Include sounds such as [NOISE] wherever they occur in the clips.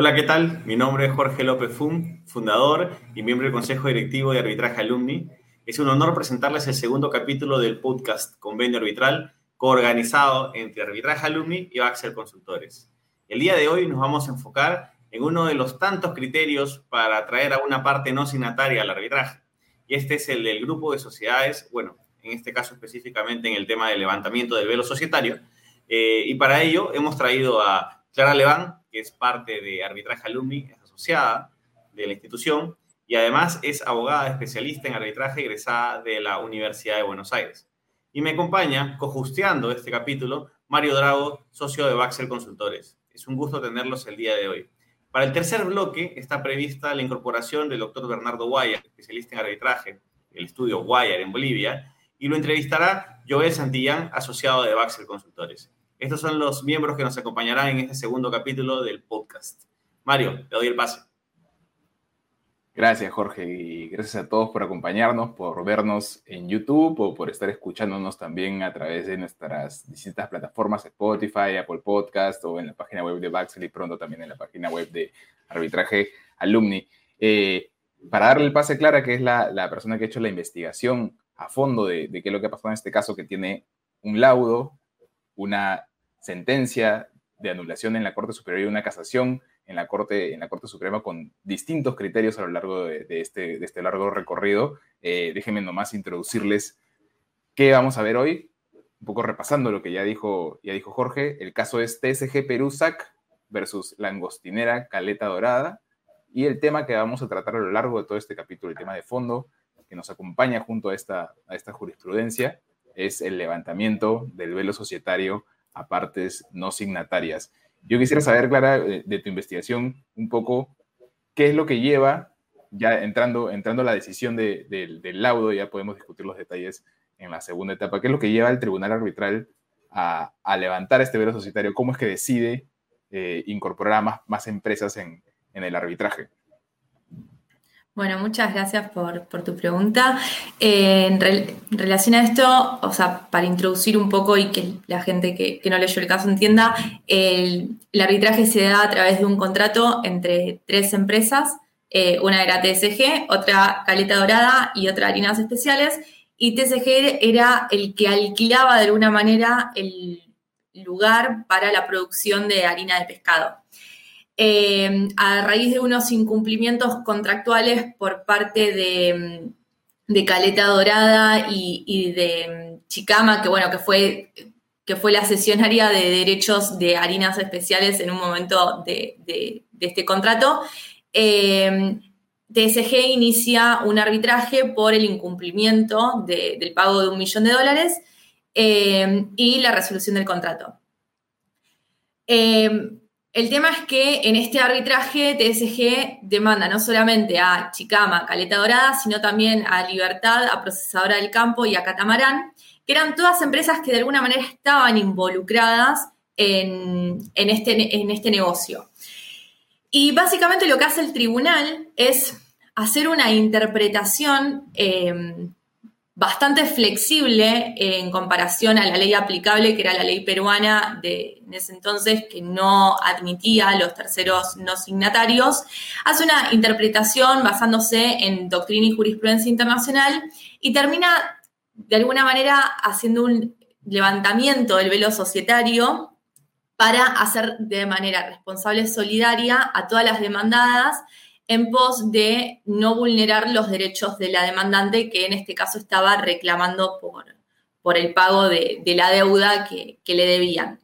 Hola, ¿qué tal? Mi nombre es Jorge López Fum, fundador y miembro del Consejo Directivo de Arbitraje Alumni. Es un honor presentarles el segundo capítulo del podcast Convenio Arbitral, coorganizado entre Arbitraje Alumni y Baxter Consultores. El día de hoy nos vamos a enfocar en uno de los tantos criterios para atraer a una parte no signataria al arbitraje. Y este es el del grupo de sociedades, bueno, en este caso específicamente en el tema del levantamiento del velo societario. Eh, y para ello hemos traído a Clara Leván, que es parte de Arbitraje Alumni, es asociada de la institución y además es abogada especialista en arbitraje egresada de la Universidad de Buenos Aires. Y me acompaña, cojusteando este capítulo, Mario Drago, socio de Baxel Consultores. Es un gusto tenerlos el día de hoy. Para el tercer bloque está prevista la incorporación del doctor Bernardo Guayar, especialista en arbitraje del estudio Guayar en Bolivia, y lo entrevistará Joel Santillán, asociado de Baxel Consultores. Estos son los miembros que nos acompañarán en este segundo capítulo del podcast. Mario, le doy el pase. Gracias, Jorge, y gracias a todos por acompañarnos, por vernos en YouTube o por estar escuchándonos también a través de nuestras distintas plataformas, Spotify, Apple Podcast o en la página web de Baxel y pronto también en la página web de Arbitraje Alumni. Eh, para darle el pase a Clara, que es la, persona que ha hecho la investigación a fondo de, de qué es lo que ha pasado en este caso, que tiene un laudo, una sentencia de anulación en la Corte Superior y una casación en la Corte, en la Corte Suprema con distintos criterios a lo largo de, este, de este, largo recorrido. Eh, déjenme nomás introducirles qué vamos a ver hoy, un poco repasando lo que ya dijo, ya dijo Jorge. El caso es TSG Perú-SAC versus Langostinera Caleta Dorada y el tema que vamos a tratar a lo largo de todo este capítulo, el tema de fondo que nos acompaña junto a esta, a esta jurisprudencia, es el levantamiento del velo societario a partes no signatarias. Yo quisiera saber, Clara, de, tu investigación, un poco qué es lo que lleva, ya entrando, entrando a la decisión del laudo, ya podemos discutir los detalles en la segunda etapa, qué es lo que lleva al tribunal arbitral a, levantar este velo societario, cómo es que decide eh, incorporar a más, más empresas en el arbitraje. Bueno, muchas gracias por, tu pregunta. Eh, en, relación a esto, o sea, para introducir un poco y que la gente que, no leyó el caso entienda, el, arbitraje se da a través de un contrato entre tres empresas. Eh, una era TSG, otra Caleta Dorada y otra Harinas Especiales. Y TSG era el que alquilaba de alguna manera el lugar para la producción de harina de pescado. Eh, a raíz de unos incumplimientos contractuales por parte de, Caleta Dorada y, de Chicama, que bueno, que fue, que fue la sesionaria de derechos de harinas especiales en un momento de, este contrato. Eh, TSG inicia un arbitraje por el incumplimiento del pago de un millón de dólares eh, y la resolución del contrato. El tema es que en este arbitraje TSG demanda no solamente a Chicama, Caleta Dorada, sino también a Libertad, a Procesadora del Campo y a Catamarán, que eran todas empresas que de alguna manera estaban involucradas en, este, este, negocio. Y básicamente lo que hace el tribunal es hacer una interpretación eh, bastante flexible en comparación a la ley aplicable, que era la ley peruana de en ese entonces, que no admitía a los terceros no signatarios, hace una interpretación basándose en doctrina y jurisprudencia internacional y termina de alguna manera haciendo un levantamiento del velo societario para hacer de manera responsable solidaria a todas las demandadas en pos de no vulnerar los derechos de la demandante que en este caso estaba reclamando por, por el pago de, la deuda que, le debían.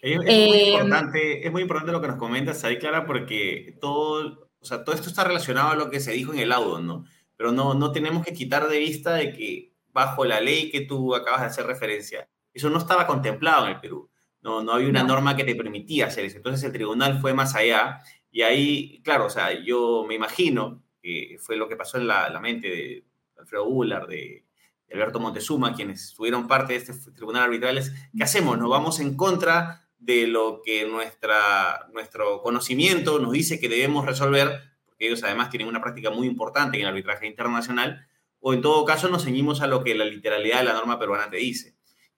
Es, muy eh, importante, es muy importante lo que nos comentas ahí, Clara, porque todo, o sea, todo esto está relacionado a lo que se dijo en el audio, ¿no? Pero no, no tenemos que quitar de vista de que bajo la ley que tú acabas de hacer referencia, eso no estaba contemplado en el Perú. No, no había una norma que te permitía hacer eso. Entonces el tribunal fue más allá y ahí, claro, o sea, yo me imagino que fue lo que pasó en la, mente de Alfredo Bular, de, Alberto Montezuma, quienes tuvieron parte de este tribunal arbitral, es, ¿qué hacemos? ¿Nos vamos en contra de lo que nuestra, nuestro conocimiento nos dice que debemos resolver? Porque ellos además tienen una práctica muy importante en el arbitraje internacional, o en todo caso nos ceñimos a lo que la literalidad de la norma peruana te dice.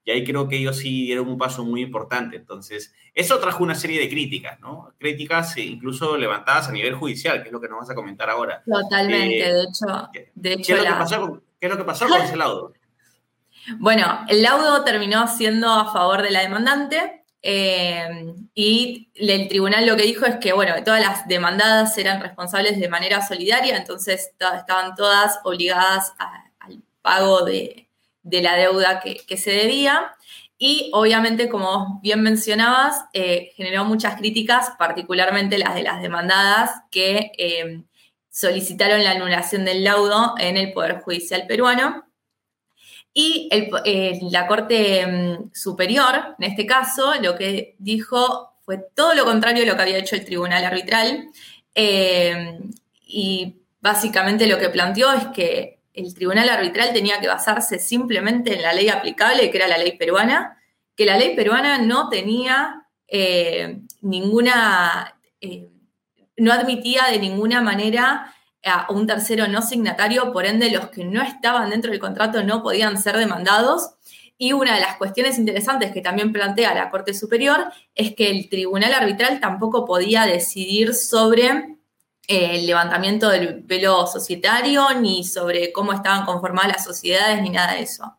Y ahí creo que ellos sí dieron un paso muy importante. Entonces, eso trajo una serie de críticas, ¿no? Críticas eh, incluso levantadas a nivel judicial, que es lo que nos vas a comentar ahora. Totalmente, eh, de hecho. De hecho ¿qué, es lo que pasó con, ¿Qué es lo que pasó con ese laudo? [LAUGHS] Bueno, el laudo terminó siendo a favor de la demandante eh, y el tribunal lo que dijo es que, bueno, todas las demandadas eran responsables de manera solidaria, entonces estaban todas obligadas al pago de, la deuda que, se debía. Y obviamente, como bien mencionabas, eh, generó muchas críticas, particularmente las de las demandadas que eh, solicitaron la anulación del laudo en el Poder Judicial peruano. Y eh, la Corte mm, Superior, en este caso, lo que dijo fue todo lo contrario de lo que había hecho el Tribunal Arbitral. Eh, y básicamente lo que planteó es que el Tribunal Arbitral tenía que basarse simplemente en la ley aplicable, que era la ley peruana, que la ley peruana no tenía eh, ninguna, no admitía de ninguna manera a un tercero no signatario, por ende los que no estaban dentro del contrato no podían ser demandados. Y una de las cuestiones interesantes que también plantea la Corte Superior es que el Tribunal Arbitral tampoco podía decidir sobre eh, el levantamiento del velo societario, ni sobre cómo estaban conformadas las sociedades, ni nada de eso.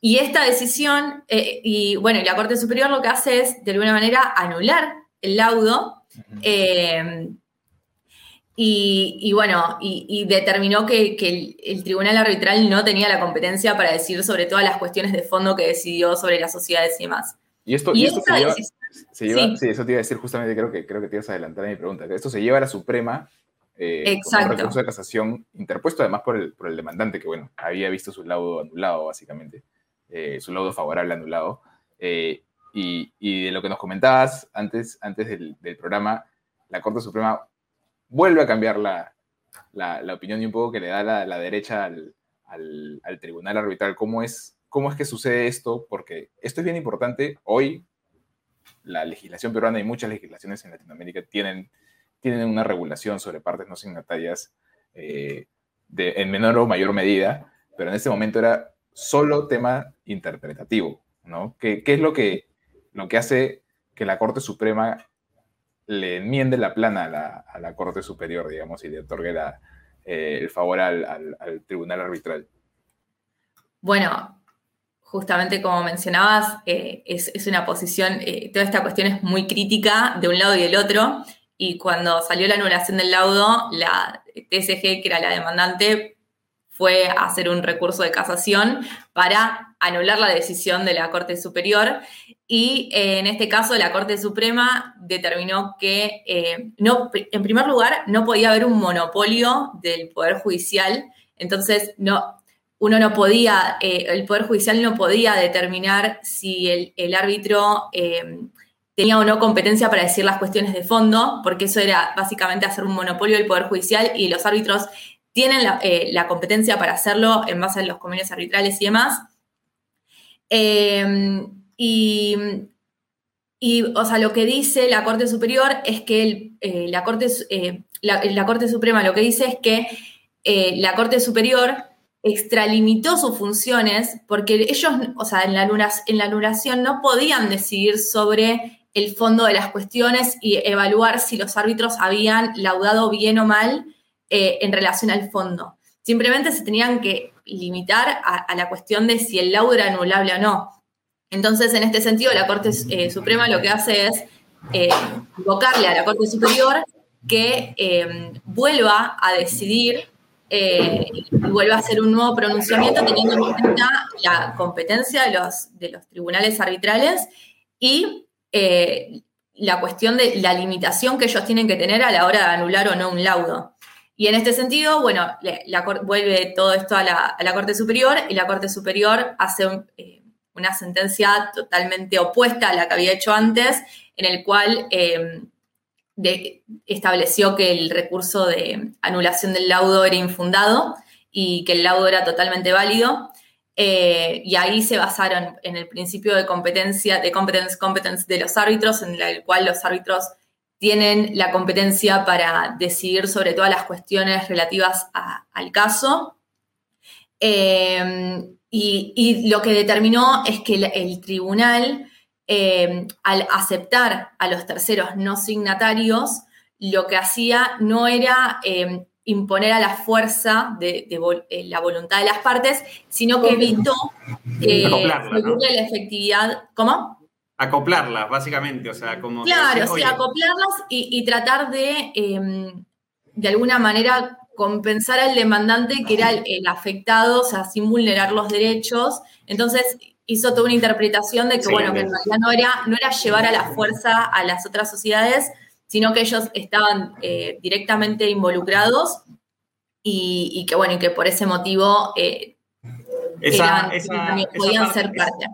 Y esta decisión, eh, y bueno, la Corte Superior lo que hace es, de alguna manera, anular el laudo, y, bueno, y, determinó que, el, tribunal arbitral no tenía la competencia para decidir sobre todas las cuestiones de fondo que decidió sobre las sociedades y demás. Y esto, se lleva, sí. eso te iba a decir justamente, creo que, creo que te ibas a adelantar a mi pregunta, esto se lleva a la Suprema eh, Exacto. un recurso de casación interpuesto además por el, por el demandante, que bueno, había visto su laudo anulado, básicamente, eh, su laudo favorable anulado. Eh, y, y, de lo que nos comentabas antes, antes del, del programa, la Corte Suprema vuelve a cambiar la, opinión y un poco que le da la, derecha al, tribunal arbitral. ¿Cómo es, ¿Cómo es que sucede esto? Porque esto es bien importante. Hoy la legislación peruana y muchas legislaciones en Latinoamérica tienen, tienen una regulación sobre partes no signatarias eh, en menor o mayor medida, pero en este momento era solo tema interpretativo, ¿no? ¿Qué, es lo que, lo que hace que la Corte Suprema le enmiende la plana a la, Corte Superior, digamos, y le otorgue eh, el favor al, Tribunal Arbitral. Bueno, justamente como mencionabas, eh, es, una posición, eh, toda esta cuestión es muy crítica de un lado y del otro, y cuando salió la anulación del laudo, la TSG, que era la demandante, fue a hacer un recurso de casación para anular la decisión de la Corte Superior y eh, en este caso la Corte Suprema determinó que no, en primer lugar no podía haber un monopolio del Poder Judicial, entonces no, uno no podía, eh, el Poder Judicial no podía determinar si el, árbitro tenía o no competencia para decir las cuestiones de fondo, porque eso era básicamente hacer un monopolio del Poder Judicial y los árbitros tienen eh, la, competencia para hacerlo en base a los convenios arbitrales y demás. Em, y, o sea, lo que dice la Corte Superior es que eh, la, Corte, eh, la, Corte Suprema lo que dice es que la Corte Superior extralimitó sus funciones porque ellos, o sea, en la, en la anulación no podían decidir sobre el fondo de las cuestiones y evaluar si los árbitros habían laudado bien o mal eh, en relación al fondo. Simplemente se tenían que limitar a, la cuestión de si el laudo era anulable o no. Entonces, en este sentido, la Corte eh, Suprema lo que hace es eh, invocarle a la Corte Superior que vuelva a decidir y vuelva a hacer un nuevo pronunciamiento teniendo en cuenta la competencia de los, de los tribunales arbitrales y la cuestión de la limitación que ellos tienen que tener a la hora de anular o no un laudo. Y en este sentido, bueno, la, vuelve todo esto a la, Corte Superior y la Corte Superior hace eh, una sentencia totalmente opuesta a la que había hecho antes, en el cual estableció que el recurso de anulación del laudo era infundado y que el laudo era totalmente válido. Eh, y ahí se basaron en el principio de competencia, de competence competence de los árbitros, en el cual los árbitros tienen la competencia para decidir sobre todas las cuestiones relativas al caso. Eh, y, lo que determinó es que el, tribunal, eh, al aceptar a los terceros no signatarios, lo que hacía no era eh, imponer a la fuerza de, eh, la voluntad de las partes, sino que evitó que la efectividad. ¿Cómo? Acoplarlas, básicamente, o sea, como... Claro, sí, acoplarlas y, tratar de, em, de alguna manera, compensar al demandante que era el, afectado, o sea, sin vulnerar los derechos. Entonces hizo toda una interpretación de que, bueno, que en realidad no era, no era llevar a la fuerza a las otras sociedades, sino que ellos estaban eh, directamente involucrados y, que bueno, y que por ese motivo eh, podían ser parte.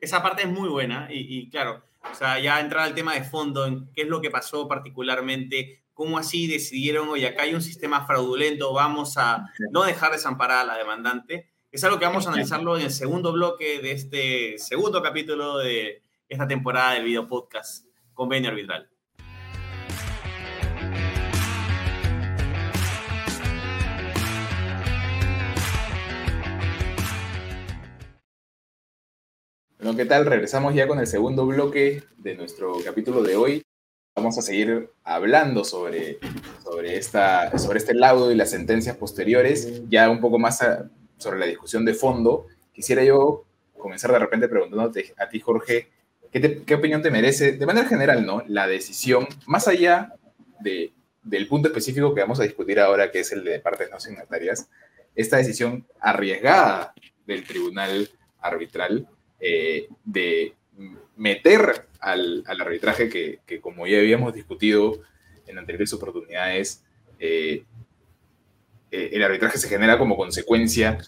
Esa parte es muy buena y, claro, o sea, ya entrar al tema de fondo, en qué es lo que pasó particularmente, cómo así decidieron, oye, acá hay un sistema fraudulento, vamos a no dejar desamparada a la demandante. Es algo que vamos a analizarlo en el segundo bloque de este segundo capítulo de esta temporada del video podcast Convenio Arbitral. Bueno, ¿qué tal? Regresamos ya con el segundo bloque de nuestro capítulo de hoy. Vamos a seguir hablando sobre, sobre, esta, sobre este laudo y las sentencias posteriores, ya un poco más sobre la discusión de fondo. Quisiera yo comenzar de repente preguntándote a ti, Jorge, ¿qué, ¿qué, opinión te merece, de manera general, ¿no? la decisión, más allá de, del punto específico que vamos a discutir ahora, que es el de partes no signatarias, esta decisión arriesgada del tribunal arbitral eh, de meter al, arbitraje que, como ya habíamos discutido en anteriores oportunidades, eh, eh, el arbitraje se genera como consecuencia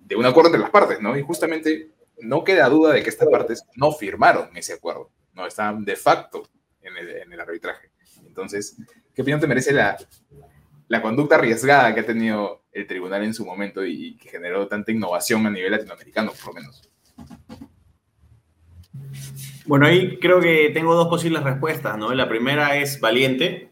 de un acuerdo entre las partes, ¿no? Y justamente no queda duda de que estas partes no firmaron ese acuerdo, ¿no? Están de facto en el, arbitraje. Entonces, ¿qué opinión te merece la, la conducta arriesgada que ha tenido el tribunal en su momento y que generó tanta innovación a nivel latinoamericano, por lo menos? Bueno, ahí creo que tengo dos posibles respuestas, ¿no? La primera es valiente.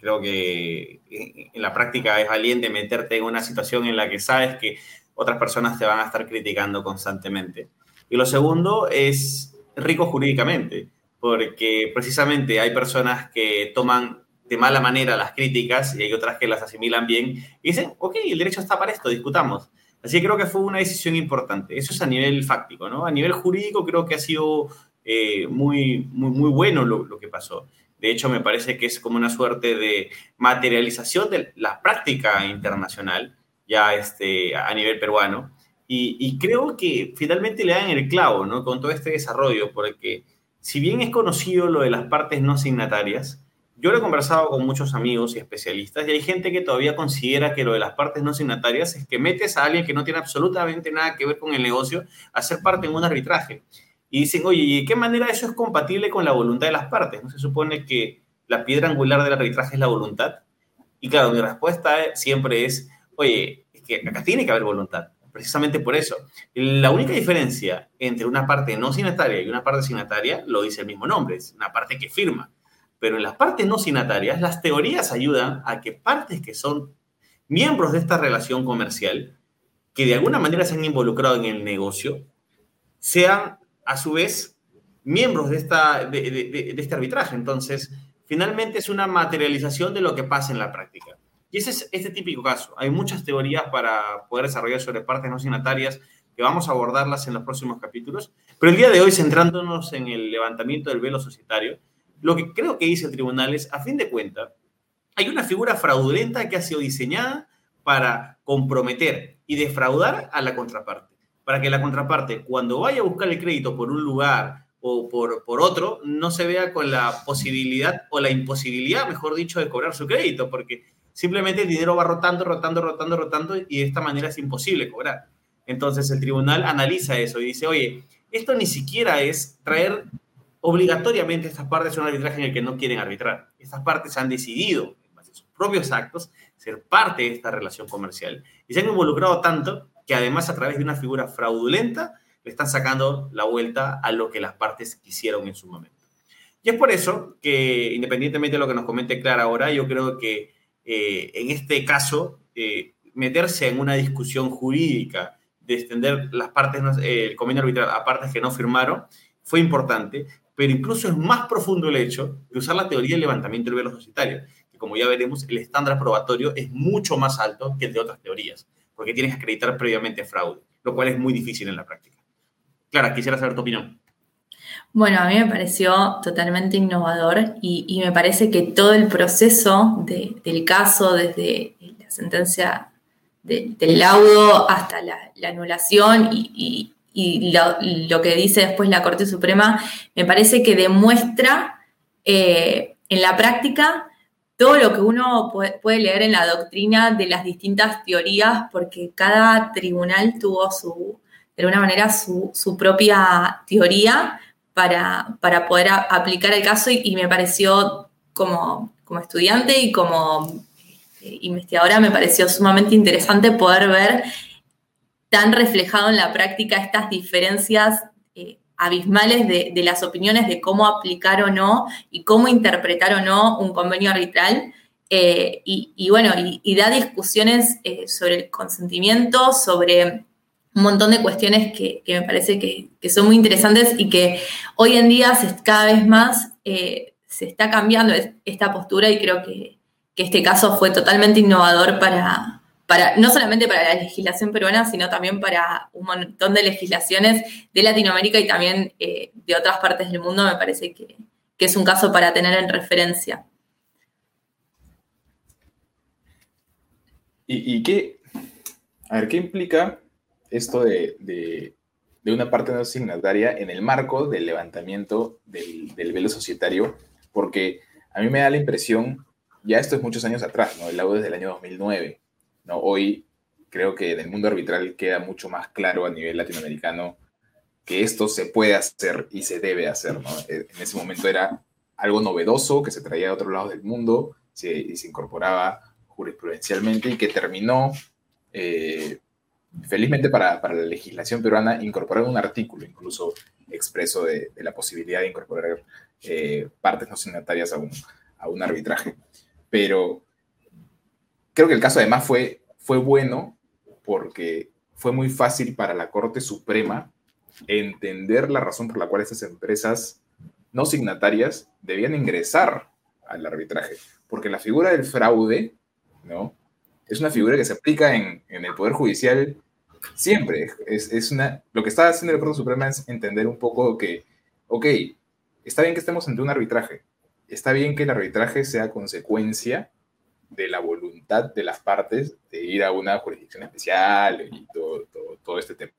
Creo que eh, en la práctica es valiente meterte en una situación en la que sabes que otras personas te van a estar criticando constantemente. Y lo segundo es rico jurídicamente, porque precisamente hay personas que toman de mala manera las críticas y hay otras que las asimilan bien y dicen, ok, el derecho está para esto, discutamos. Así que creo que fue una decisión importante. Eso es a nivel fáctico, ¿no? A nivel jurídico creo que ha sido eh, muy, muy, muy bueno lo, que pasó. De hecho, me parece que es como una suerte de materialización de la práctica internacional, ya este, a nivel peruano. Y, creo que finalmente le dan el clavo, ¿no? Con todo este desarrollo, porque si bien es conocido lo de las partes no signatarias, yo lo he conversado con muchos amigos y especialistas y hay gente que todavía considera que lo de las partes no signatarias es que metes a alguien que no tiene absolutamente nada que ver con el negocio a ser parte en un arbitraje. Y dicen, oye, ¿y de qué manera eso es compatible con la voluntad de las partes? ¿No se supone que la piedra angular del arbitraje es la voluntad? Y claro, mi respuesta siempre es, oye, es que acá tiene que haber voluntad, precisamente por eso. La única diferencia entre una parte no signataria y una parte signataria lo dice el mismo nombre, es una parte que firma. Pero en las partes no signatarias, las teorías ayudan a que partes que son miembros de esta relación comercial, que de alguna manera se han involucrado en el negocio, sean a su vez miembros de, esta, de, este arbitraje. Entonces, finalmente es una materialización de lo que pasa en la práctica. Y ese es este típico caso. Hay muchas teorías para poder desarrollar sobre partes no signatarias que vamos a abordarlas en los próximos capítulos. Pero el día de hoy, centrándonos en el levantamiento del velo societario, lo que creo que dice el tribunal es, a fin de cuentas, hay una figura fraudulenta que ha sido diseñada para comprometer y defraudar a la contraparte, para que la contraparte cuando vaya a buscar el crédito por un lugar o por, por otro, no se vea con la posibilidad o la imposibilidad, mejor dicho, de cobrar su crédito, porque simplemente el dinero va rotando, rotando, rotando, rotando y de esta manera es imposible cobrar. Entonces el tribunal analiza eso y dice, oye, esto ni siquiera es traer obligatoriamente estas partes son un arbitraje en el que no quieren arbitrar. Estas partes han decidido, en base a sus propios actos, ser parte de esta relación comercial y se han involucrado tanto que además a través de una figura fraudulenta le están sacando la vuelta a lo que las partes quisieron en su momento. Y es por eso que, independientemente de lo que nos comente Clara ahora, yo creo que eh, en este caso, eh, meterse en una discusión jurídica de extender las partes, el convenio arbitral a partes que no firmaron fue importante, pero incluso es más profundo el hecho de usar la teoría del levantamiento del velo societario, que como ya veremos, el estándar probatorio es mucho más alto que el de otras teorías, porque tienes que acreditar previamente fraude, lo cual es muy difícil en la práctica. Clara, quisiera saber tu opinión. Bueno, a mí me pareció totalmente innovador y, me parece que todo el proceso del caso, desde la sentencia del laudo hasta la, anulación y, lo, que dice después la Corte Suprema, me parece que demuestra eh, en la práctica todo lo que uno puede, leer en la doctrina de las distintas teorías, porque cada tribunal tuvo su, de alguna manera, su, propia teoría para, para, poder aplicar el caso y, me pareció como, como estudiante y como eh, investigadora me pareció sumamente interesante poder ver tan reflejado en la práctica estas diferencias abismales de, las opiniones de cómo aplicar o no y cómo interpretar o no un convenio arbitral. Eh, y, bueno, y, da discusiones sobre el consentimiento, sobre un montón de cuestiones que, me parece que, son muy interesantes y que hoy en día se, cada vez más se está cambiando esta postura y creo que este caso fue totalmente innovador para, no solamente para la legislación peruana, sino también para un montón de legislaciones de Latinoamérica y también eh, de otras partes del mundo, me parece que, es un caso para tener en referencia. ¿Y, qué, a ver, qué implica esto de, una parte no signataria en el marco del levantamiento del, del velo societario? Porque a mí me da la impresión ya esto es muchos años atrás, ¿no? El laudo desde el año 2009, Hoy creo que en el mundo arbitral queda mucho más claro a nivel latinoamericano que esto se puede hacer y se debe hacer, ¿no? E, en ese momento era algo novedoso que se traía de otros lados del mundo y se incorporaba jurisprudencialmente y que terminó, eh, felizmente para, para, la legislación peruana, incorporar un artículo incluso expreso de, de la posibilidad de incorporar eh, partes no signatarias a un, a un arbitraje. Pero creo que el caso además fue, fue bueno porque fue muy fácil para la Corte Suprema entender la razón por la cual esas empresas no signatarias debían ingresar al arbitraje. Porque la figura del fraude, ¿no? Es una figura que se aplica en, el Poder Judicial siempre. Es, es, una, lo que está haciendo la Corte Suprema es entender un poco que, ok, está bien que estemos ante un arbitraje, está bien que el arbitraje sea consecuencia de la voluntad de las partes de ir a una jurisdicción especial y todo, todo, este tema.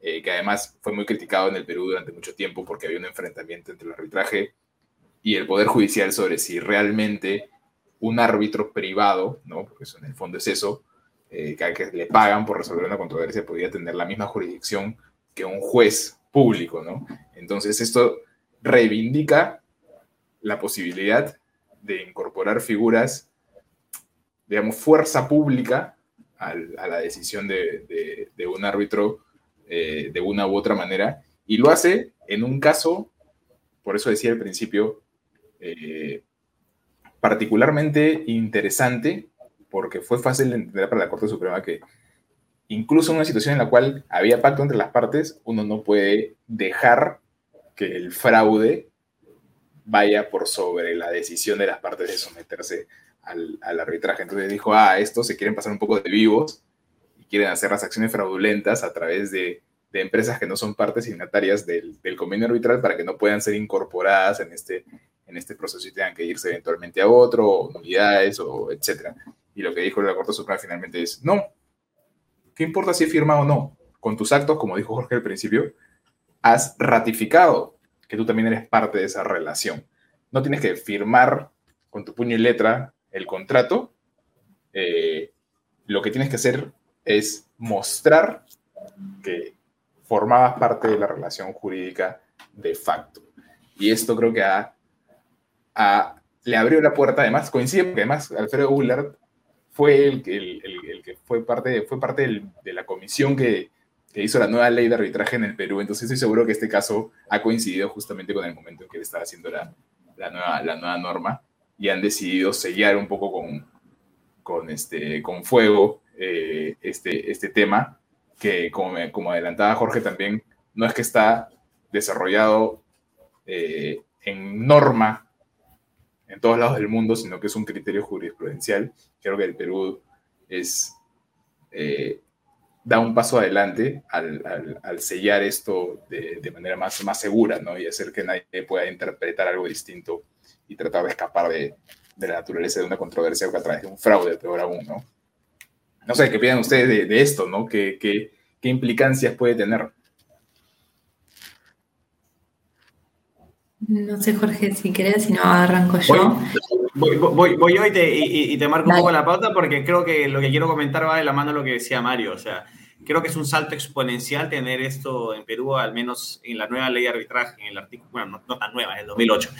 Eh, que además fue muy criticado en el Perú durante mucho tiempo porque había un enfrentamiento entre el arbitraje y el Poder Judicial sobre si realmente un árbitro privado, ¿no? porque eso en el fondo es eso, eh, que, le pagan por resolver una controversia, podría tener la misma jurisdicción que un juez público. ¿no? Entonces esto reivindica la posibilidad de incorporar figuras, digamos, fuerza pública a la decisión de, un árbitro eh, de una u otra manera, y lo hace en un caso, por eso decía al principio, eh, particularmente interesante, porque fue fácil de entender para la Corte Suprema que incluso en una situación en la cual había pacto entre las partes, uno no puede dejar que el fraude vaya por sobre la decisión de las partes de someterse al, arbitraje. Entonces dijo, ah, estos se quieren pasar un poco de vivos y quieren hacer las acciones fraudulentas a través de, empresas que no son partes signatarias del, convenio arbitral para que no puedan ser incorporadas en este, en este proceso y tengan que irse eventualmente a otro, unidades, o etcétera. Y lo que dijo la Corte Suprema finalmente es, no, ¿qué importa si he firmado o no? Con tus actos, como dijo Jorge al principio, has ratificado que tú también eres parte de esa relación. No tienes que firmar con tu puño y letra el contrato. Eh, lo que tienes que hacer es mostrar que formabas parte de la relación jurídica de facto. Y esto creo que le abrió la puerta, además coincide porque además Alfredo Bullard fue el, que fue parte, de la comisión que, hizo la nueva ley de arbitraje en el Perú. Entonces estoy seguro que este caso ha coincidido justamente con el momento en que él estaba haciendo la nueva norma y han decidido sellar un poco con, con, este, con fuego eh, este, este tema que como, como adelantaba Jorge también, no es que está desarrollado eh, en norma en todos lados del mundo, sino que es un criterio jurisprudencial. Creo que el Perú es, eh, da un paso adelante al, al, sellar esto de, de, manera más, más segura ¿no? y hacer que nadie pueda interpretar algo distinto y tratar de escapar de, de la naturaleza de una controversia a través de un fraude, peor aún. ¿no? No sé, ¿qué piensan ustedes de, de esto? ¿no? ¿Qué, qué, qué implicancias puede tener? No sé, Jorge, si querés, si no arranco yo. Voy, voy, voy yo y te, y, te marco un poco la pauta porque creo que lo que quiero comentar va de la mano de lo que decía Mario. O sea, creo que es un salto exponencial tener esto en Perú, al menos en la nueva ley de arbitraje, en el artículo, bueno, no, tan nueva, en el 2008,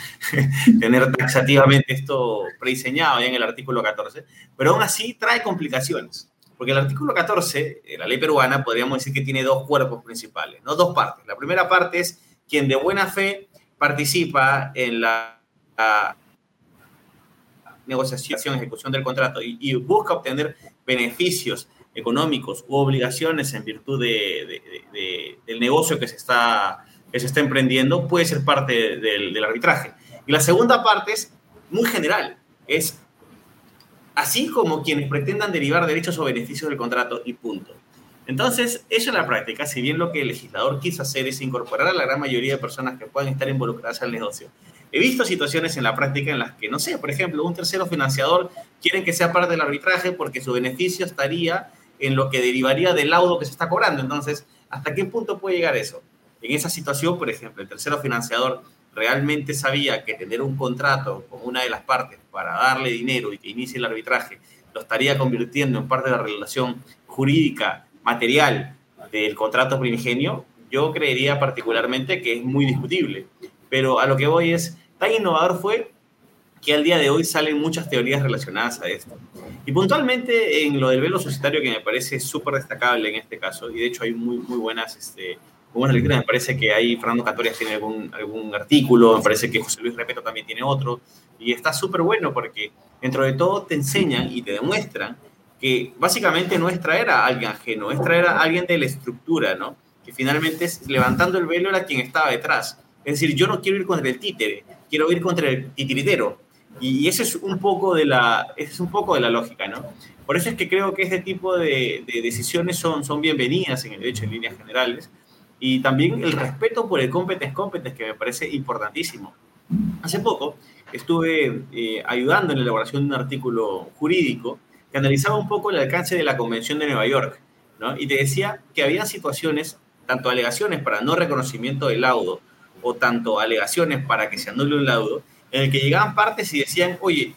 tener taxativamente esto prediseñado ya en el artículo 14, pero aún así trae complicaciones. Porque el artículo 14, la ley peruana, podríamos decir que tiene dos cuerpos principales, ¿no? Dos partes. La primera parte es quien de buena fe participa en la, negociación, ejecución del contrato y, busca obtener beneficios económicos u obligaciones en virtud de, del negocio que se, está, que se está emprendiendo, puede ser parte del, del arbitraje. Y la segunda parte es muy general, es así como quienes pretendan derivar derechos o beneficios del contrato y punto. Entonces, eso en la práctica, si bien lo que el legislador quiso hacer es incorporar a la gran mayoría de personas que puedan estar involucradas al negocio, he visto situaciones en la práctica en las que, no sé, por ejemplo, un tercero financiador quiere que sea parte del arbitraje porque su beneficio estaría en lo que derivaría del laudo que se está cobrando. Entonces, ¿hasta qué punto puede llegar eso? En esa situación, por ejemplo, el tercero financiador realmente sabía que tener un contrato con una de las partes para darle dinero y que inicie el arbitraje lo estaría convirtiendo en parte de la relación jurídica material del contrato primigenio, yo creería particularmente que es muy discutible. Pero a lo que voy es, tan innovador fue que al día de hoy salen muchas teorías relacionadas a esto. Y puntualmente en lo del velo societario, que me parece súper destacable en este caso, y de hecho hay muy, muy buenas, este, muy buenas lecturas, me parece que ahí Fernando Catorias tiene algún, algún artículo, me parece que José Luis Repeto también tiene otro, y está súper bueno porque dentro de todo te enseñan y te demuestran que básicamente no es traer a alguien ajeno, es traer a alguien de la estructura, ¿no? Que finalmente es, levantando el velo era quien estaba detrás. Es decir, yo no quiero ir contra el títere, quiero ir contra el titiritero. Y ese es un poco de la, es un poco de la lógica, ¿no? Por eso es que creo que este tipo de, de decisiones son, son bienvenidas en el derecho en líneas generales. Y también el respeto por el competence competence, que me parece importantísimo. Hace poco estuve eh, ayudando en la elaboración de un artículo jurídico que analizaba un poco el alcance de la Convención de Nueva York, ¿no? Y te decía que había situaciones, tanto alegaciones para no reconocimiento del laudo, o tanto alegaciones para que se anule un laudo, en el que llegaban partes y decían, oye,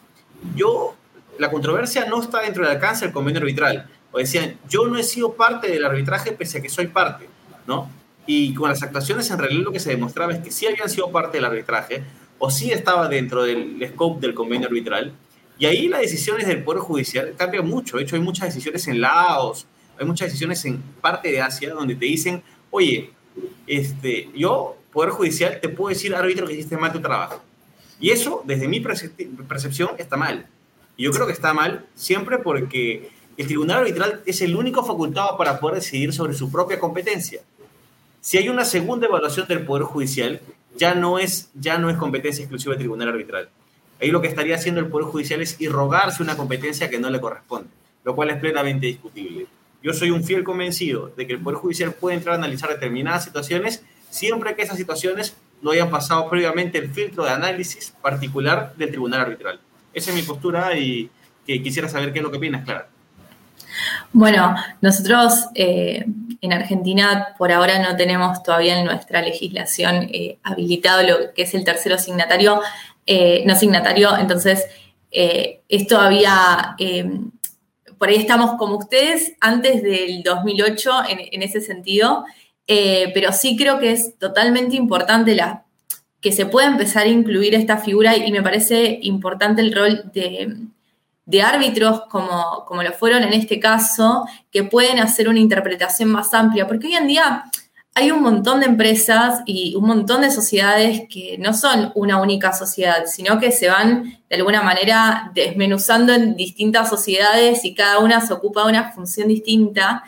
yo, la controversia no está dentro del alcance del convenio arbitral. O decían, yo no he sido parte del arbitraje pese a que soy parte, ¿no? Y con las actuaciones en realidad lo que se demostraba es que sí habían sido parte del arbitraje, o sí estaba dentro del scope del convenio arbitral, y ahí las decisiones del Poder Judicial cambian mucho. De hecho, hay muchas decisiones en Laos, hay muchas decisiones en parte de Asia donde te dicen, oye, este, yo, Poder Judicial, te puedo decir, árbitro, que hiciste mal tu trabajo. Y eso, desde mi percepción, está mal. Y yo creo que está mal siempre porque el tribunal arbitral es el único facultado para poder decidir sobre su propia competencia. Si hay una segunda evaluación del Poder Judicial, ya no es, ya no es competencia exclusiva del tribunal arbitral. Ahí lo que estaría haciendo el Poder Judicial es irrogarse una competencia que no le corresponde, lo cual es plenamente discutible. Yo soy un fiel convencido de que el Poder Judicial puede entrar a analizar determinadas situaciones siempre que esas situaciones no hayan pasado previamente el filtro de análisis particular del tribunal arbitral. Esa es mi postura y que quisiera saber qué es lo que opinas, Clara. Bueno, nosotros eh, en Argentina por ahora no tenemos todavía en nuestra legislación eh, habilitado lo que es el tercero signatario eh, no signatario. Entonces, esto había, eh, por ahí estamos como ustedes, antes del 2008 en, ese sentido, pero sí creo que es totalmente importante la, que se pueda empezar a incluir esta figura y me parece importante el rol de, de árbitros como, como lo fueron en este caso, que pueden hacer una interpretación más amplia, porque hoy en día hay un montón de empresas y un montón de sociedades que no son una única sociedad, sino que se van de alguna manera desmenuzando en distintas sociedades y cada una se ocupa de una función distinta.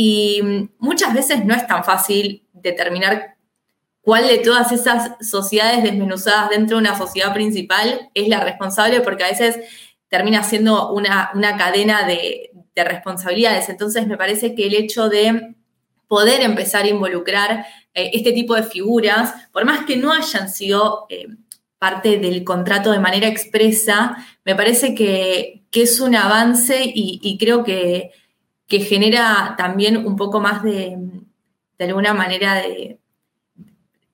Y muchas veces no es tan fácil determinar cuál de todas esas sociedades desmenuzadas dentro de una sociedad principal es la responsable, porque a veces termina siendo una, cadena de, responsabilidades. Entonces me parece que el hecho de poder empezar a involucrar eh, este tipo de figuras, por más que no hayan sido eh, parte del contrato de manera expresa, me parece que, es un avance y, creo que, genera también un poco más de, de alguna manera de,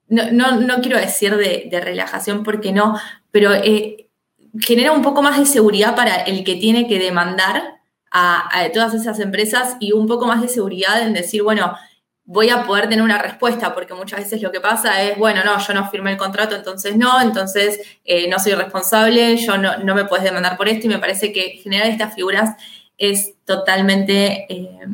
no, quiero decir de, relajación porque no, pero eh, genera un poco más de seguridad para el que tiene que demandar a, a, todas esas empresas y un poco más de seguridad en decir, bueno, voy a poder tener una respuesta, porque muchas veces lo que pasa es, bueno, no, yo no firmé el contrato, entonces no, entonces eh, no soy responsable, yo no, no, me puedes demandar por esto y me parece que generar estas figuras es totalmente eh,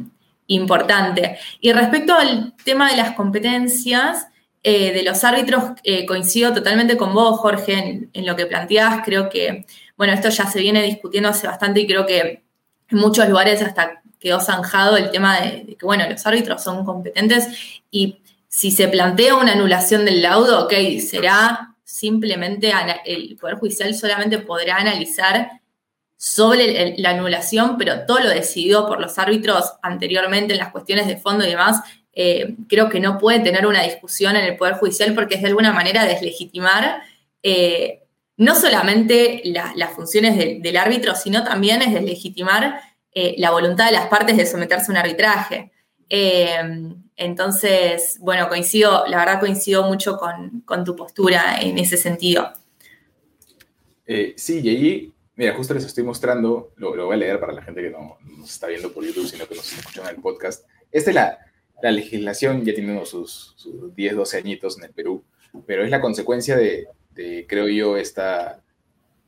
importante. Y respecto al tema de las competencias, eh, de los árbitros, coincido totalmente con vos, Jorge, en, en, lo que planteás. Creo que, bueno, esto ya se viene discutiendo hace bastante y creo que en muchos lugares hasta quedó zanjado el tema de, que, bueno, los árbitros son competentes y si se plantea una anulación del laudo, ok, será simplemente el Poder Judicial solamente podrá analizar sobre la anulación, pero todo lo decidido por los árbitros anteriormente en las cuestiones de fondo y demás, eh, creo que no puede tener una discusión en el Poder Judicial porque es de alguna manera deslegitimar eh, no solamente las funciones del árbitro, sino también es deslegitimar eh, la voluntad de las partes de someterse a un arbitraje. Entonces, bueno, coincido, la verdad coincido mucho con, tu postura en ese sentido. Sí, y ahí, mira, justo les estoy mostrando, lo, voy a leer para la gente que no nos está viendo por YouTube, sino que nos está escuchando en el podcast. Esta es la, legislación, ya tiene unos sus, 10, 12 añitos en el Perú, pero es la consecuencia de, creo yo, esta,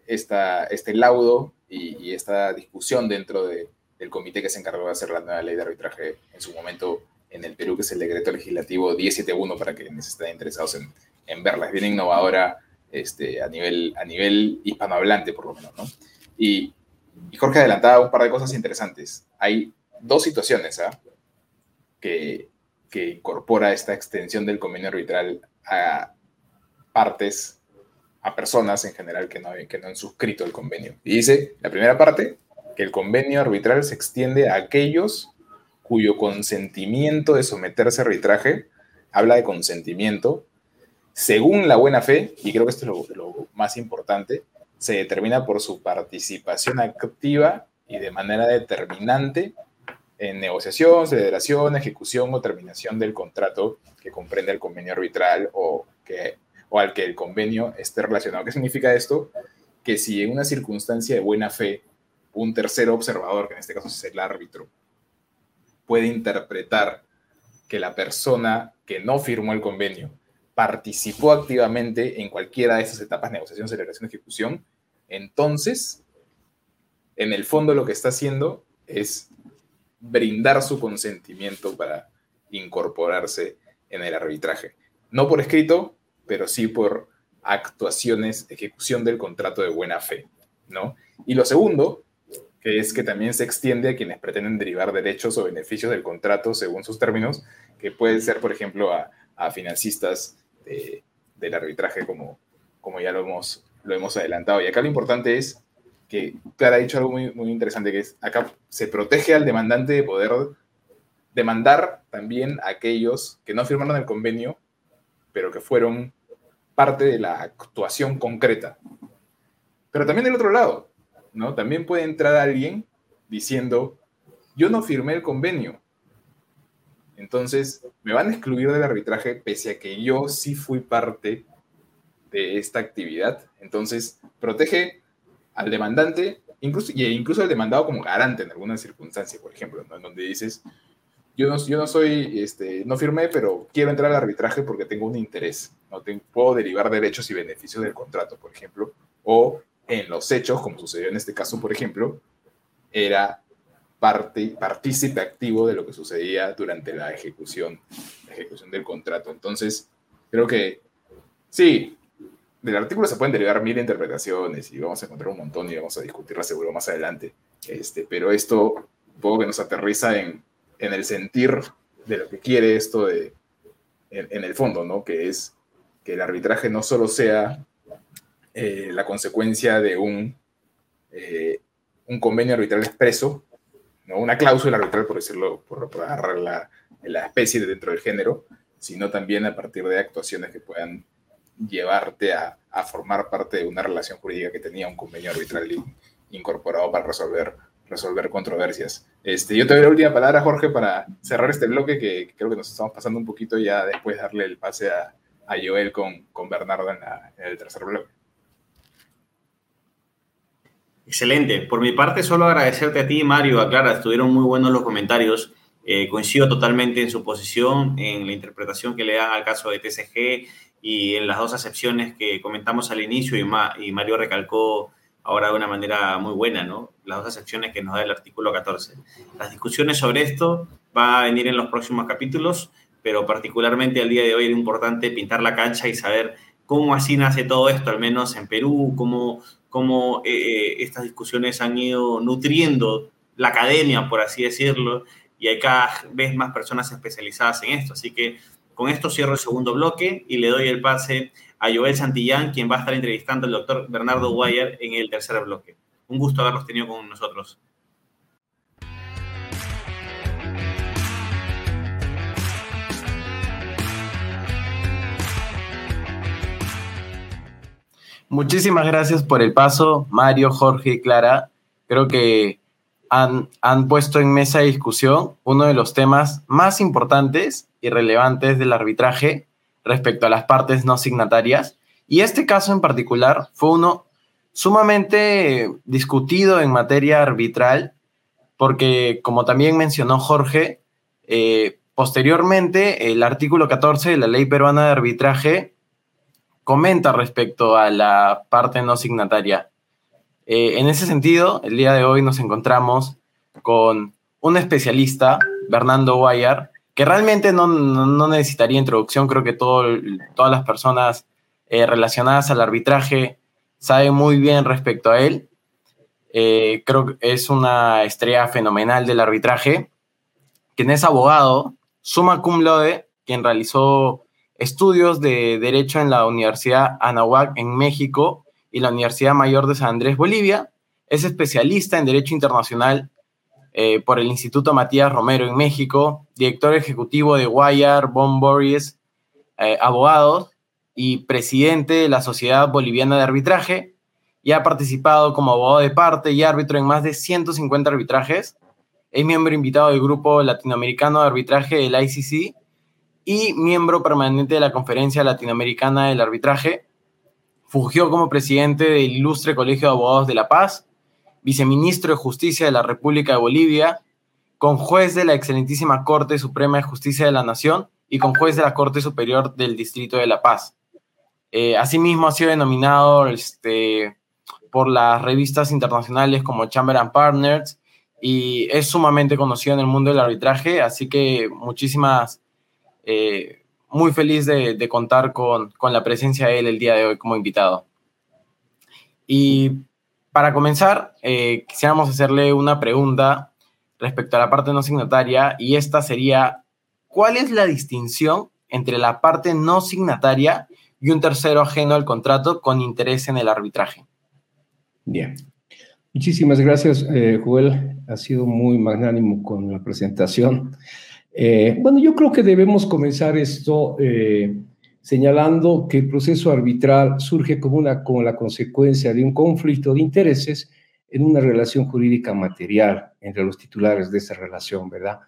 esta, este laudo y, esta discusión dentro del comité que se encargó de hacer la nueva ley de arbitraje en su momento en el Perú, que es el decreto legislativo 1071, para quienes estén interesados en, en verla. Es bien innovadora este, a, nivel, a nivel hispanohablante, por lo menos. ¿no? Y, Jorge adelantaba un par de cosas interesantes. Hay dos situaciones ¿ah? que, que incorpora esta extensión del convenio arbitral a partes a personas en general que no, que no han suscrito el convenio. Y dice, la primera parte, que el convenio arbitral se extiende a aquellos cuyo consentimiento de someterse a arbitraje, habla de consentimiento, según la buena fe, y creo que esto es lo, más importante, se determina por su participación activa y de manera determinante en negociación, celebración, ejecución o terminación del contrato que comprende el convenio arbitral o que o al que el convenio esté relacionado. ¿Qué significa esto? Que si en una circunstancia de buena fe, un tercero observador, que en este caso es el árbitro, puede interpretar que la persona que no firmó el convenio participó activamente en cualquiera de esas etapas, negociación, celebración, ejecución, entonces, en el fondo lo que está haciendo es brindar su consentimiento para incorporarse en el arbitraje. No por escrito, pero sí por actuaciones, ejecución del contrato de buena fe, ¿no? Y lo segundo, que es que también se extiende a quienes pretenden derivar derechos o beneficios del contrato según sus términos, que pueden ser, por ejemplo, a, a financistas del arbitraje, como, como ya lo hemos, lo hemos adelantado. Y acá lo importante es que Clara ha dicho algo muy, muy interesante, que es acá se protege al demandante de poder demandar también a aquellos que no firmaron el convenio pero que fueron parte de la actuación concreta. Pero también del otro lado, ¿no? También puede entrar alguien diciendo, yo no firmé el convenio, entonces me van a excluir del arbitraje pese a que yo sí fui parte de esta actividad. Entonces, protege al demandante, incluso, y incluso al demandado como garante en alguna circunstancia, por ejemplo, en donde dices, yo no, soy, este, no firmé, pero quiero entrar al arbitraje porque tengo un interés. No puedo derivar derechos y beneficios del contrato, por ejemplo, o en los hechos, como sucedió en este caso, por ejemplo, era partícipe activo de lo que sucedía durante la ejecución, la ejecución del contrato. Entonces, creo que sí, del artículo se pueden derivar mil interpretaciones y vamos a encontrar un montón y vamos a discutirla seguro más adelante. Este, pero esto, poco que nos aterriza en en el sentir de lo que quiere esto de, en, el fondo, ¿no? Que es que el arbitraje no solo sea eh, la consecuencia de un, eh, un convenio arbitral expreso, ¿no? una cláusula arbitral, por decirlo, por, agarrar la, la especie dentro del género, sino también a partir de actuaciones que puedan llevarte a, a, formar parte de una relación jurídica que tenía un convenio arbitral incorporado para resolver, resolver controversias. Este, yo te doy la última palabra, Jorge, para cerrar este bloque que creo que nos estamos pasando un poquito ya después darle el pase a, a Joel con, con Bernardo en, en el tercer bloque. Excelente. Por mi parte, solo agradecerte a ti, Mario, a Clara, estuvieron muy buenos los comentarios. Eh, coincido totalmente en su posición, en la interpretación que le dan al caso de TCG y en las dos acepciones que comentamos al inicio y, Mario recalcó ahora de una manera muy buena, ¿no? Las dos acepciones que nos da el artículo 14. Las discusiones sobre esto van a venir en los próximos capítulos, pero particularmente al día de hoy es importante pintar la cancha y saber cómo así nace todo esto, al menos en Perú, cómo, cómo eh, eh, estas discusiones han ido nutriendo la academia, por así decirlo, y hay cada vez más personas especializadas en esto. Así que con esto cierro el segundo bloque y le doy el pase a Joel Santillán, quien va a estar entrevistando al doctor Bernardo Guayer en el tercer bloque. Un gusto haberlos tenido con nosotros. Muchísimas gracias por el paso, Mario, Jorge y Clara. Creo que han, han, puesto en mesa de discusión uno de los temas más importantes y relevantes del arbitraje respecto a las partes no signatarias. Y este caso en particular fue uno sumamente discutido en materia arbitral, porque como también mencionó Jorge, eh, posteriormente el artículo 14 de la Ley Peruana de Arbitraje comenta respecto a la parte no signataria. Eh, en ese sentido, el día de hoy nos encontramos con un especialista, Bernardo Guayar, que realmente no, necesitaría introducción, creo que todo, todas las personas eh, relacionadas al arbitraje saben muy bien respecto a él. Eh, creo que es una estrella fenomenal del arbitraje, quien es abogado, suma cum laude, quien realizó estudios de Derecho en la Universidad Anahuac en México y la Universidad Mayor de San Andrés, Bolivia. Es especialista en Derecho Internacional eh, por el Instituto Matías Romero en México, director ejecutivo de Guayar, Bon Boris, eh, Abogados y presidente de la Sociedad Boliviana de Arbitraje y ha participado como abogado de parte y árbitro en más de 150 arbitrajes. Es miembro invitado del Grupo Latinoamericano de Arbitraje del ICC y miembro permanente de la Conferencia Latinoamericana del Arbitraje. Fugió como presidente del Ilustre Colegio de Abogados de La Paz, viceministro de Justicia de la República de Bolivia, con juez de la excelentísima Corte Suprema de Justicia de la Nación y con juez de la Corte Superior del Distrito de La Paz. Eh, asimismo, ha sido denominado este, por las revistas internacionales como Chamber and Partners y es sumamente conocido en el mundo del arbitraje, así que muchísimas eh, muy feliz de, contar con, la presencia de él el día de hoy como invitado. Y para comenzar, eh, quisiéramos hacerle una pregunta respecto a la parte no signataria y esta sería, ¿cuál es la distinción entre la parte no signataria y un tercero ajeno al contrato con interés en el arbitraje? Bien. Muchísimas gracias, eh, Joel. Ha sido muy magnánimo con la presentación. Eh, bueno, yo creo que debemos comenzar esto eh, señalando que el proceso arbitral surge como, una, como la consecuencia de un conflicto de intereses en una relación jurídica material entre los titulares de esa relación, ¿verdad?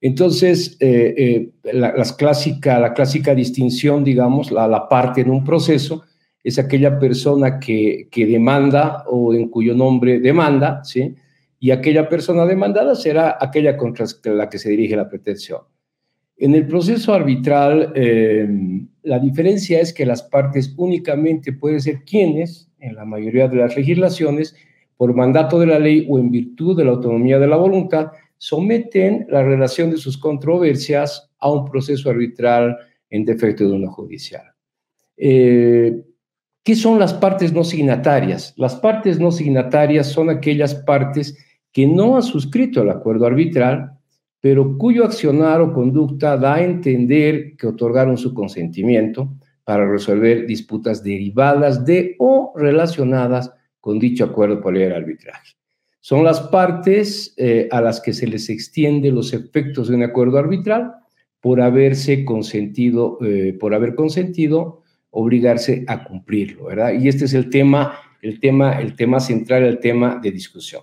Entonces, eh, la, clásica, la clásica distinción, digamos, la, la, parte en un proceso es aquella persona que, que demanda o en cuyo nombre demanda, ¿sí? Y aquella persona demandada será aquella contra la que se dirige la pretensión. En el proceso arbitral, eh, la diferencia es que las partes únicamente pueden ser quienes, en la mayoría de las legislaciones, por mandato de la ley o en virtud de la autonomía de la voluntad, someten la relación de sus controversias a un proceso arbitral en defecto de una judicial. Eh, ¿Qué son las partes no signatarias? Las partes no signatarias son aquellas partes que no ha suscrito el acuerdo arbitral, pero cuyo accionar o conducta da a entender que otorgaron su consentimiento para resolver disputas derivadas de o relacionadas con dicho acuerdo por el arbitraje. Son las partes eh, a las que se les extiende los efectos de un acuerdo arbitral por haberse consentido, eh, por haber consentido obligarse a cumplirlo, ¿verdad? Y este es el tema, el tema, el tema central, el tema de discusión.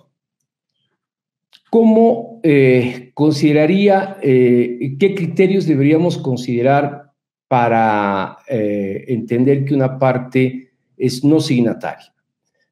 ¿Cómo eh, consideraría, qué criterios deberíamos considerar para entender que una parte es no signataria?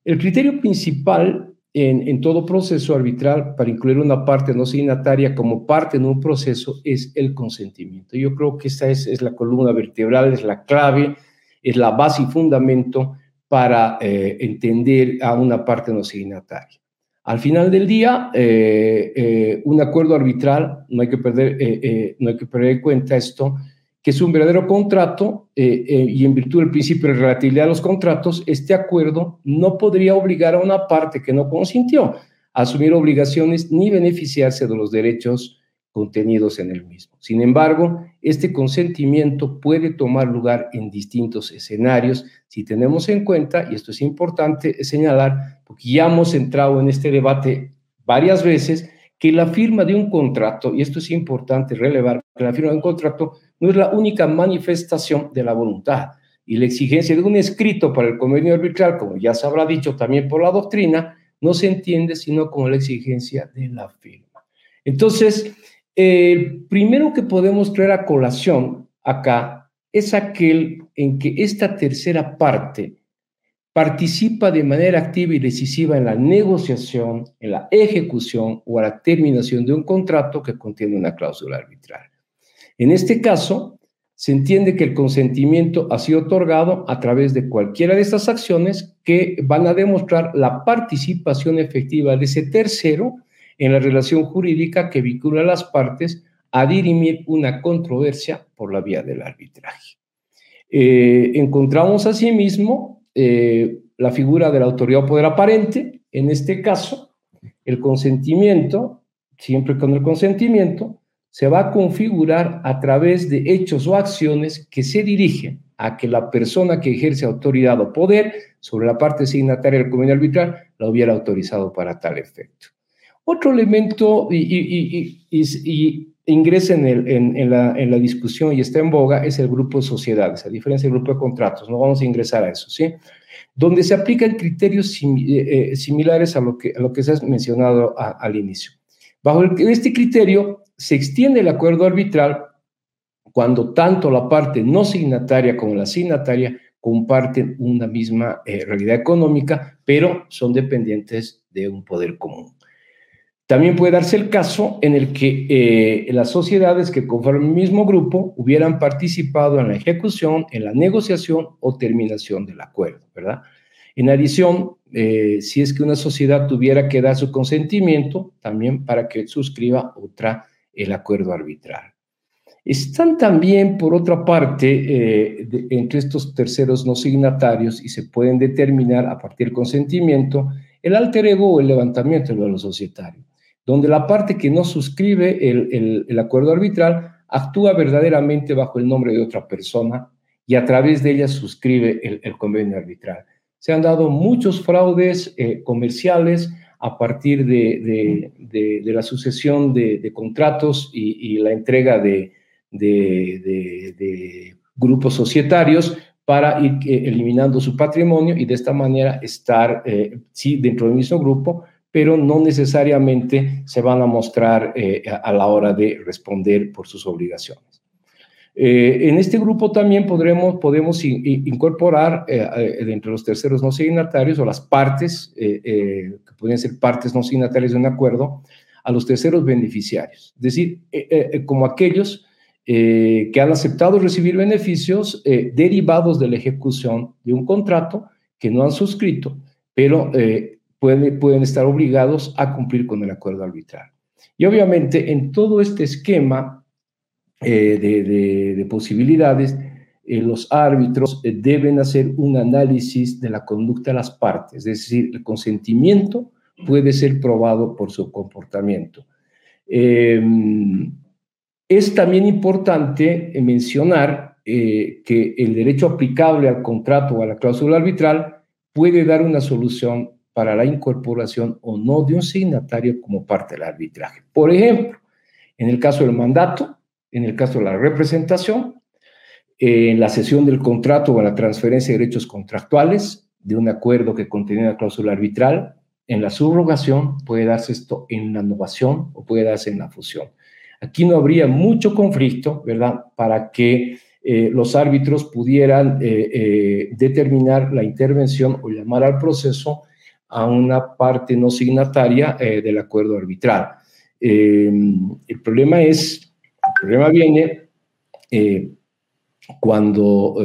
El criterio principal en, todo proceso arbitral para incluir una parte no signataria como parte en un proceso es el consentimiento. Yo creo que esta es, la columna vertebral, es la clave, es la base y fundamento para eh, entender a una parte no signataria. Al final del día, eh, eh, un acuerdo arbitral, no hay que perder, no hay que perder en cuenta esto, que es un verdadero contrato eh, eh, y en virtud del principio de relatividad de los contratos, este acuerdo no podría obligar a una parte que no consintió a asumir obligaciones ni beneficiarse de los derechos contenidos en el mismo. Sin embargo, este consentimiento puede tomar lugar en distintos escenarios si tenemos en cuenta, y esto es importante señalar, porque ya hemos entrado en este debate varias veces, que la firma de un contrato, y esto es importante relevar, que la firma de un contrato no es la única manifestación de la voluntad. Y la exigencia de un escrito para el convenio arbitral, como ya se habrá dicho también por la doctrina, no se entiende sino como la exigencia de la firma. Entonces, el primero que podemos traer a colación acá es aquel en que esta tercera parte participa de manera activa y decisiva en la negociación, en la ejecución o a la terminación de un contrato que contiene una cláusula arbitral. En este caso, se entiende que el consentimiento ha sido otorgado a través de cualquiera de estas acciones que van a demostrar la participación efectiva de ese tercero en la relación jurídica que vincula a las partes a dirimir una controversia por la vía del arbitraje. Eh, encontramos asimismo eh, la figura de la autoridad o poder aparente, en este caso, el consentimiento, siempre con el consentimiento, se va a configurar a través de hechos o acciones que se dirigen a que la persona que ejerce autoridad o poder sobre la parte signataria del convenio arbitral la hubiera autorizado para tal efecto. Otro elemento y, ingresa en, la, discusión y está en boga es el grupo de sociedades, a diferencia del grupo de contratos. No vamos a ingresar a eso, ¿sí? Donde se aplican criterios eh, eh, similares a lo, que, a se ha mencionado al inicio. Bajo este criterio, se extiende el acuerdo arbitral cuando tanto la parte no signataria como la signataria comparten una misma eh, realidad económica, pero son dependientes de un poder común. También puede darse el caso en el que eh, las sociedades que conforman el mismo grupo hubieran participado en la ejecución, en la negociación o terminación del acuerdo, ¿verdad? En adición, eh, si es que una sociedad tuviera que dar su consentimiento, también para que suscriba otra el acuerdo arbitral. Están también, por otra parte, eh, entre estos terceros no signatarios y se pueden determinar a partir del consentimiento el alter ego o el levantamiento del valor societario, donde la parte que no suscribe el, acuerdo arbitral actúa verdaderamente bajo el nombre de otra persona y a través de ella suscribe el, convenio arbitral. Se han dado muchos fraudes eh, comerciales a partir de, la sucesión de, contratos y, la entrega de, grupos societarios para ir eh, eliminando su patrimonio y de esta manera estar, eh, sí, dentro del mismo grupo, pero no necesariamente se van a mostrar eh, a la hora de responder por sus obligaciones. Eh, en este grupo también podremos, podemos incorporar eh, eh, dentro de los terceros no signatarios o las partes, que pueden ser partes no signatarias de un acuerdo, a los terceros beneficiarios, es decir, como aquellos que han aceptado recibir beneficios derivados de la ejecución de un contrato que no han suscrito, pero pueden, pueden estar obligados a cumplir con el acuerdo arbitral. Y obviamente en todo este esquema eh, de, posibilidades, eh, los árbitros eh, deben hacer un análisis de la conducta de las partes, es decir, el consentimiento puede ser probado por su comportamiento. Em, es también importante mencionar que el derecho aplicable al contrato o a la cláusula arbitral puede dar una solución para la incorporación o no de un signatario como parte del arbitraje. Por ejemplo, en el caso del mandato, en el caso de la representación, en la cesión del contrato o la transferencia de derechos contractuales de un acuerdo que contiene una cláusula arbitral, en la subrogación puede darse esto en la innovación o puede darse en la fusión. Aquí no habría mucho conflicto, ¿verdad? Para que eh, los árbitros pudieran eh, eh, determinar la intervención o llamar al proceso a una parte no signataria del acuerdo arbitral. el problema es, el problema viene cuando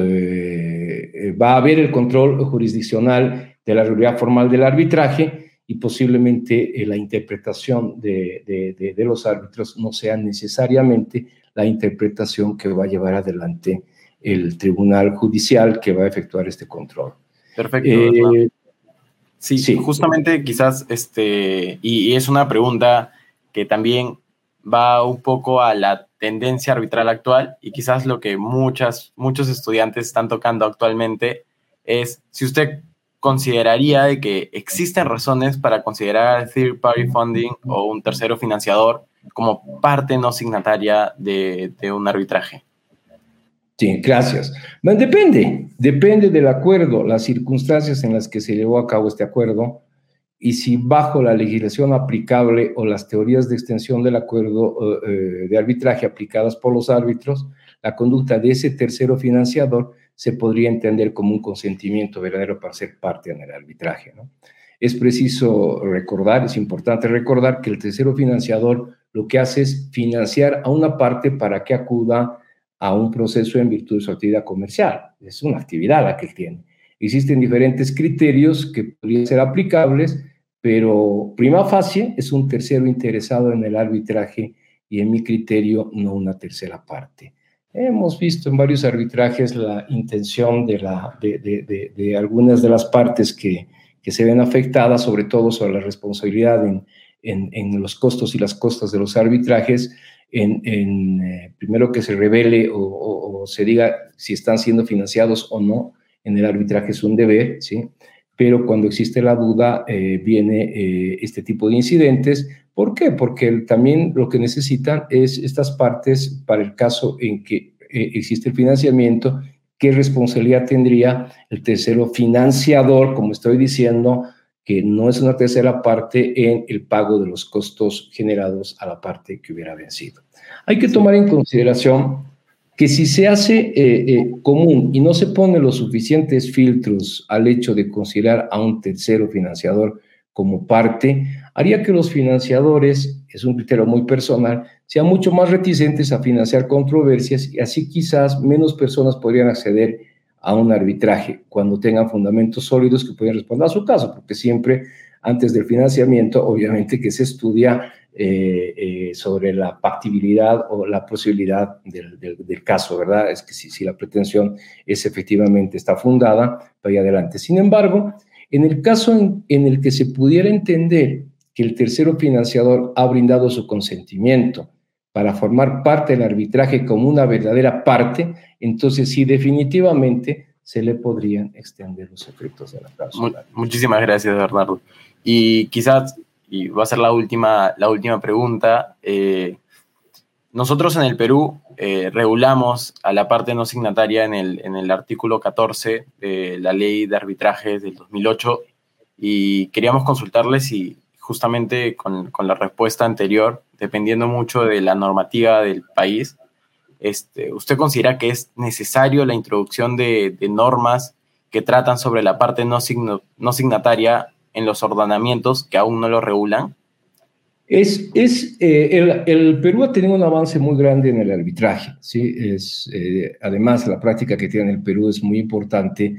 va a haber el control jurisdiccional de la realidad formal del arbitraje y posiblemente la interpretación de, de los árbitros no sea necesariamente la interpretación que va a llevar adelante el tribunal judicial que va a efectuar este control. Perfecto. Sí, sí, justamente quizás, este, y, es una pregunta que también va un poco a la tendencia arbitral actual y quizás lo que muchas, muchos estudiantes están tocando actualmente es si usted consideraría de que existen razones para considerar third party funding o un tercero financiador como parte no signataria de, un arbitraje? Sí, gracias. Bueno, depende, depende del acuerdo, las circunstancias en las que se llevó a cabo este acuerdo y si bajo la legislación aplicable o las teorías de extensión del acuerdo eh, de arbitraje aplicadas por los árbitros, la conducta de ese tercero financiador se podría entender como un consentimiento verdadero para ser parte en el arbitraje. Es preciso recordar, es importante recordar que el tercero financiador lo que hace es financiar a una parte para que acuda a un proceso en virtud de su actividad comercial. Es una actividad la que tiene. Existen diferentes criterios que podrían ser aplicables, pero prima facie es un tercero interesado en el arbitraje y en mi criterio no una tercera parte. Hemos visto en varios arbitrajes la intención de, algunas de las partes que, que, se ven afectadas, sobre todo sobre la responsabilidad en, en, los costos y las costas de los arbitrajes, en, eh, primero que se revele o, se diga si están siendo financiados o no en el arbitraje es un deber, ¿sí? Pero cuando existe la duda, eh, viene eh, este tipo de incidentes. ¿Por qué? Porque también lo que necesitan es estas partes para el caso en que existe el financiamiento, qué responsabilidad tendría el tercero financiador, como estoy diciendo, que no es una tercera parte en el pago de los costos generados a la parte que hubiera vencido. Hay que tomar en consideración que si se hace eh, eh, común y no se pone los suficientes filtros al hecho de considerar a un tercero financiador como parte, haría que los financiadores, es un criterio muy personal, sean mucho más reticentes a financiar controversias y así quizás menos personas podrían acceder a un arbitraje cuando tengan fundamentos sólidos que puedan responder a su caso, porque siempre antes del financiamiento, obviamente que se estudia eh, eh, sobre la factibilidad o la posibilidad del, caso, ¿verdad? Es que si, si, la pretensión es efectivamente está fundada, vaya adelante. Sin embargo, en el caso en, en el que se pudiera entender que el tercero financiador ha brindado su consentimiento para formar parte del arbitraje como una verdadera parte, entonces sí, definitivamente se le podrían extender los efectos de la cláusula. Muchísimas gracias, Bernardo. Y quizás, y va a ser la última, la última pregunta, eh, nosotros en el Perú eh, regulamos a la parte no signataria en el, en el artículo 14 de la ley de arbitraje del 2008 y queríamos consultarles si justamente con, con la respuesta anterior, dependiendo mucho de la normativa del país, este, ¿usted considera que es necesario la introducción de, normas que tratan sobre la parte no, signataria en los ordenamientos que aún no lo regulan? Es, es eh, el, Perú ha tenido un avance muy grande en el arbitraje, ¿sí? Es, eh, además, la práctica que tiene el Perú es muy importante.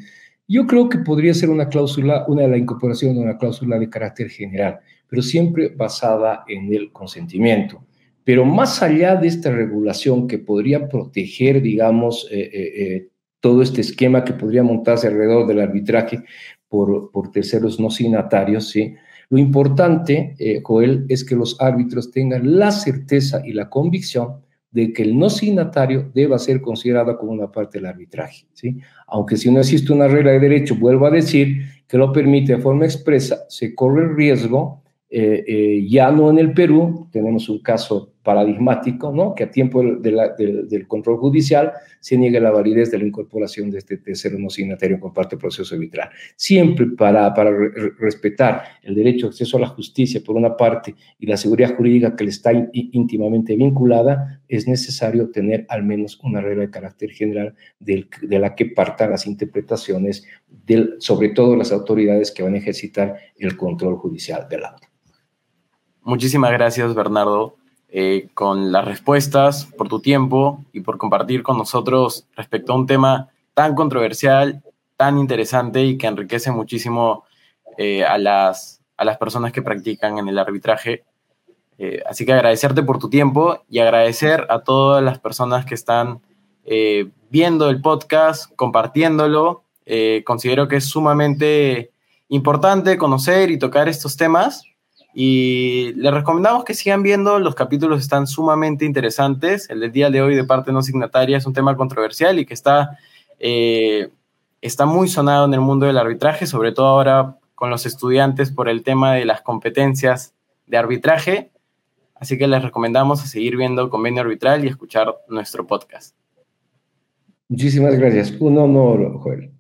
Yo creo que podría ser una cláusula, una de la incorporación de una cláusula de carácter general, pero siempre basada en el consentimiento. Pero más allá de esta regulación que podría proteger, digamos, eh, eh, eh, todo este esquema que podría montarse alrededor del arbitraje por, por terceros no signatarios, ¿sí? Lo importante, eh, Joel, es que los árbitros tengan la certeza y la convicción de que el no signatario deba ser considerado como una parte del arbitraje. ¿sí? Aunque si no existe una regla de derecho, vuelvo a decir, que lo permite de forma expresa, se corre el riesgo eh, eh, ya no en el Perú, tenemos un caso paradigmático, ¿no? que a tiempo del control judicial se niega la validez de la incorporación de este tercero no signatario con parte del proceso arbitral. Siempre para, respetar el derecho de acceso a la justicia por una parte y la seguridad jurídica que le está íntimamente vinculada, es necesario tener al menos una regla de carácter general de la que partan las interpretaciones, del, sobre todo las autoridades que van a ejercitar el control judicial del auto. Muchísimas gracias, Bernardo, eh, con las respuestas, por tu tiempo y por compartir con nosotros respecto a un tema tan controversial, tan interesante y que enriquece muchísimo eh, a, las, a las personas que practican en el arbitraje. Eh, así que agradecerte por tu tiempo y agradecer a todas las personas que están viendo el podcast, compartiéndolo. considero que es sumamente importante conocer y tocar estos temas y les recomendamos que sigan viendo, los capítulos están sumamente interesantes. El del día de hoy de parte no signataria es un tema controversial y que está, eh, está muy sonado en el mundo del arbitraje, sobre todo ahora con los estudiantes por el tema de las competencias de arbitraje. Así que les recomendamos a seguir viendo Convenio Arbitral y escuchar nuestro podcast. Muchísimas gracias. Un honor, Joel.